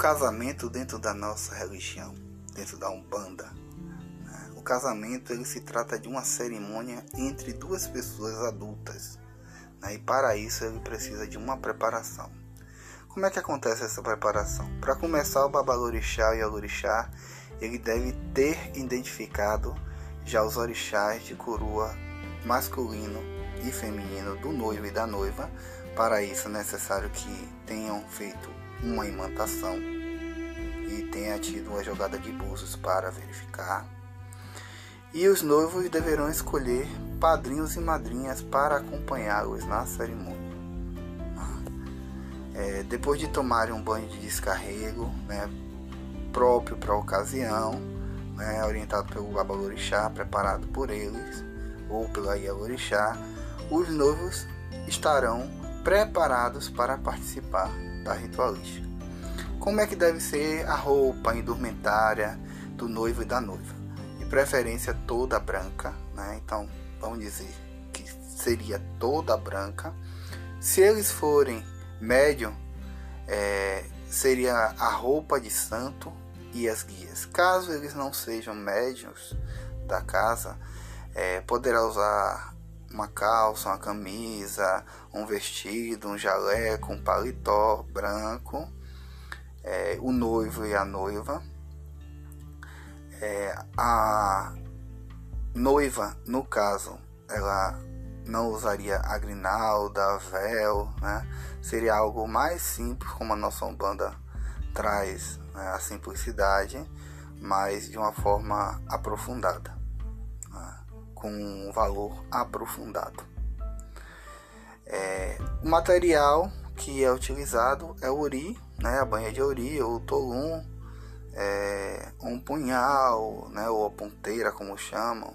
casamento dentro da nossa religião, dentro da Umbanda. Né? O casamento ele se trata de uma cerimônia entre duas pessoas adultas. Né? E para isso ele precisa de uma preparação. Como é que acontece essa preparação? Para começar, o babalorixá e o orixá ele deve ter identificado já os orixás de coroa masculino e feminino do noivo e da noiva. Para isso é necessário que tenham feito uma imantação e tenha tido uma jogada de búzios para verificar. E os noivos deverão escolher padrinhos e madrinhas para acompanhá-los na cerimônia. É, depois de tomarem um banho de descarrego, né, próprio para a ocasião, né, orientado pelo babalorixá, preparado por eles, ou pela Ialorixá, os noivos estarão preparados para participar da ritualística. Como é que deve ser a roupa, a indumentária do noivo e da noiva? De preferência toda branca, né? Então, vamos dizer que seria toda branca. Se eles forem médium, é, seria a roupa de santo e as guias. Caso eles não sejam médios da casa, é, poderá usar uma calça, uma camisa, um vestido, um jaleco, um paletó branco, é, o noivo e a noiva. É, a noiva, no caso, ela não usaria a grinalda, véu, né? Seria algo mais simples, como a nossa Umbanda traz né? a simplicidade, mas de uma forma aprofundada com um valor aprofundado. É, o material que é utilizado é o ori, né, a banha de ori ou tolum, é, um punhal, né, ou a ponteira como chamam,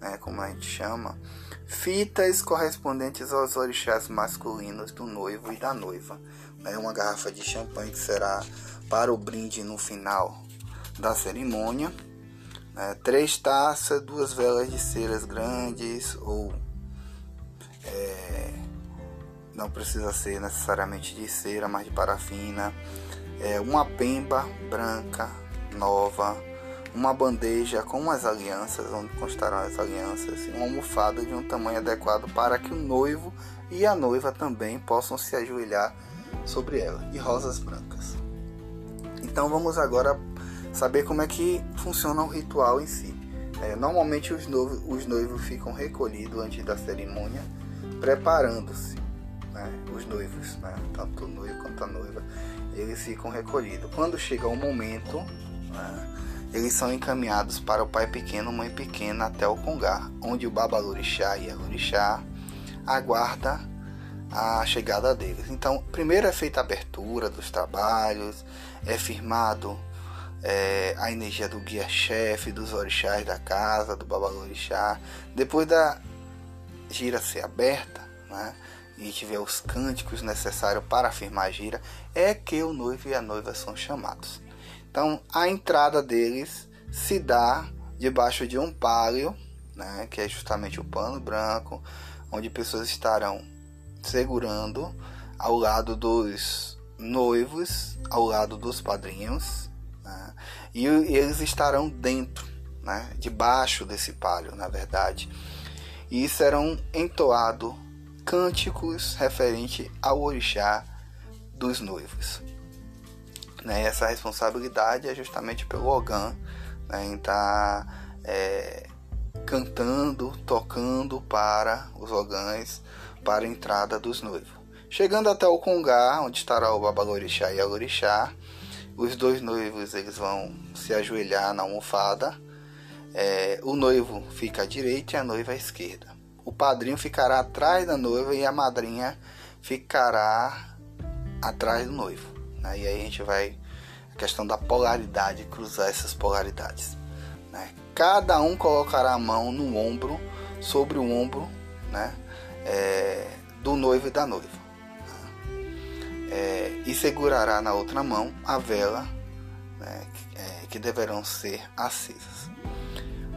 né, como a gente chama, fitas correspondentes aos orixás masculinos do noivo e da noiva, né, uma garrafa de champanhe que será para o brinde no final da cerimônia né? três taças, duas velas de ceras grandes ou não precisa ser necessariamente de cera, mas de parafina, é, uma pemba branca nova, uma bandeja com as alianças, onde constarão as alianças, uma almofada de um tamanho adequado para que o noivo e a noiva também possam se ajoelhar sobre ela, e rosas brancas. Então vamos agora saber como é que funciona o ritual em si. É, normalmente os noivos, os noivos ficam recolhidos antes da cerimônia, preparando-se. Né? Os noivos, né? tanto o noivo quanto a noiva, eles ficam recolhidos. Quando chega o momento, né? eles são encaminhados para o pai pequeno, mãe pequena, até o Congá, onde o Babalorixá e a Lorixá aguarda a chegada deles. Então, primeiro é feita a abertura dos trabalhos, é firmado é, a energia do guia-chefe, dos orixás da casa, do babalorixá. Depois da gira ser aberta, né, e tiver os cânticos necessários para afirmar a gira, é que o noivo e a noiva são chamados. Então, a entrada deles se dá debaixo de um pálio, né, que é justamente o pano branco, onde pessoas estarão segurando ao lado dos noivos, ao lado dos padrinhos, né? E eles estarão dentro, né? debaixo desse palio, na verdade. E serão entoados cânticos referente ao orixá dos noivos. Né? Essa responsabilidade é justamente pelo Ogã né? em estar tá, é, cantando, tocando para os ogãs para a entrada dos noivos. Chegando até o Congá, onde estará o Babalorixá e a Orixá, os dois noivos eles vão se ajoelhar na almofada. É, o noivo fica à direita e a noiva à esquerda. O padrinho ficará atrás da noiva e a madrinha ficará atrás do noivo. Né? E aí a gente vai a questão da polaridade, cruzar essas polaridades. Né? Cada um colocará a mão no ombro, sobre o ombro, né? É, do noivo e da noiva é, e segurará na outra mão a vela né, é, que deverão ser acesas.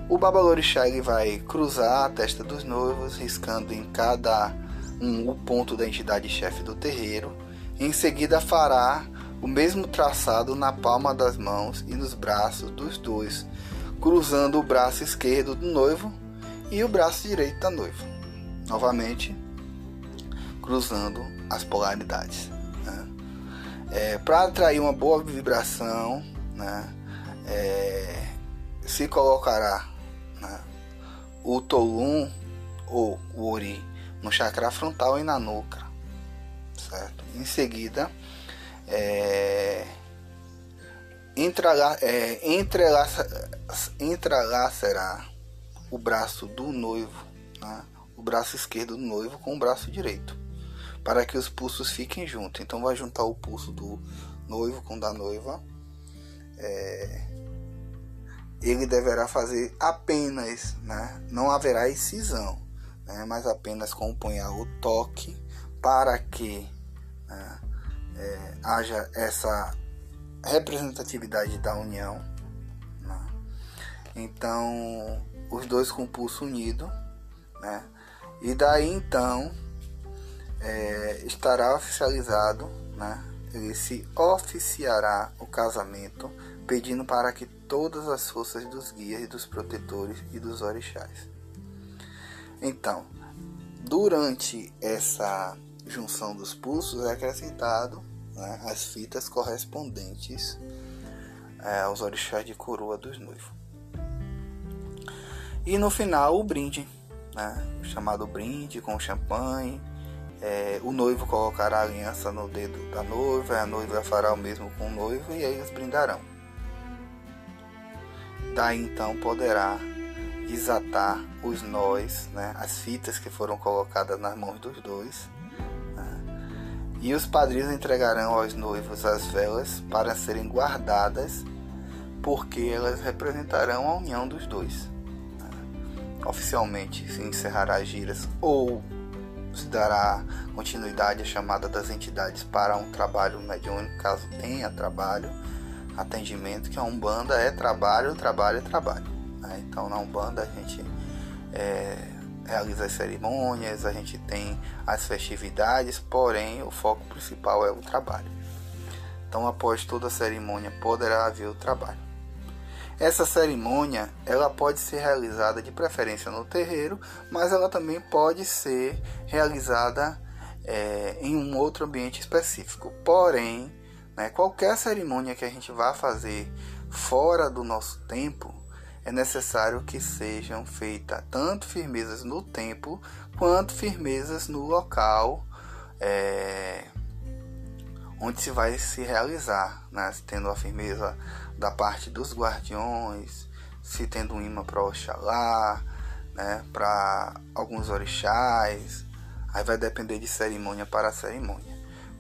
O babalorixá ele vai cruzar a testa dos noivos, riscando em cada um o ponto da entidade chefe do terreiro. Em seguida fará o mesmo traçado na palma das mãos e nos braços dos dois, cruzando o braço esquerdo do noivo e o braço direito da noiva. Novamente, cruzando as polaridades. Né? É, Para atrair uma boa vibração, né? É, se colocará? O Tolum ou o Ori no chakra frontal e na nuca, certo? Em seguida, é, entrelaça, é, entrelaça, entrelaçará o braço do noivo, né? o braço esquerdo do noivo com o braço direito, para que os pulsos fiquem juntos. Então vai juntar o pulso do noivo com o da noiva. É, ele deverá fazer apenas, né? não haverá excisão, né? mas apenas com o punhal o toque para que né? é, haja essa representatividade da união. Né? Então, os dois com o pulso unido, né? e daí então é, estará oficializado, né? Ele se oficiará o casamento, pedindo para que todas as forças dos guias dos protetores e dos orixás. Então, durante essa junção dos pulsos é acrescentado né, as fitas correspondentes é, aos orixás de coroa dos noivos. E no final o brinde, né, chamado brinde com champanhe. É, o noivo colocará a aliança no dedo da noiva, a noiva fará o mesmo com o noivo e eles brindarão. Daí então poderá desatar os nós, né, as fitas que foram colocadas nas mãos dos dois, e os padrinhos entregarão aos noivos as velas para serem guardadas, porque elas representarão a união dos dois. Oficialmente se encerrará as giras ou se dará continuidade à chamada das entidades para um trabalho mediúnico, caso tenha trabalho, atendimento, que a Umbanda é trabalho, trabalho é trabalho. Né? Então na Umbanda a gente é, realiza as cerimônias, a gente tem as festividades, porém o foco principal é o trabalho. Então, após toda a cerimônia, poderá haver o trabalho. Essa cerimônia ela pode ser realizada de preferência no terreiro, mas ela também pode ser realizada é, em um outro ambiente específico. Porém, né, qualquer cerimônia que a gente vá fazer fora do nosso tempo, é necessário que sejam feitas tanto firmezas no tempo quanto firmezas no local é, onde se vai se realizar, né? tendo a firmeza da parte dos guardiões, se tendo um imã para Oxalá, né? para alguns orixás, aí vai depender de cerimônia para cerimônia,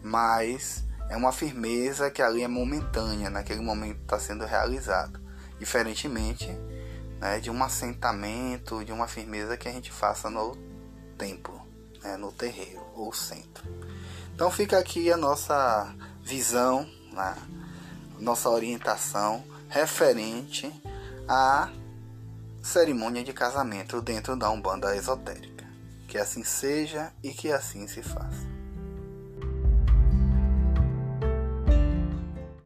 mas é uma firmeza que ali é momentânea, naquele momento está sendo realizado, diferentemente né, de um assentamento, de uma firmeza que a gente faça no templo, né, no terreiro ou centro. Então fica aqui a nossa visão, né, nossa orientação referente à cerimônia de casamento dentro da Umbanda esotérica. Que assim seja e que assim se faça.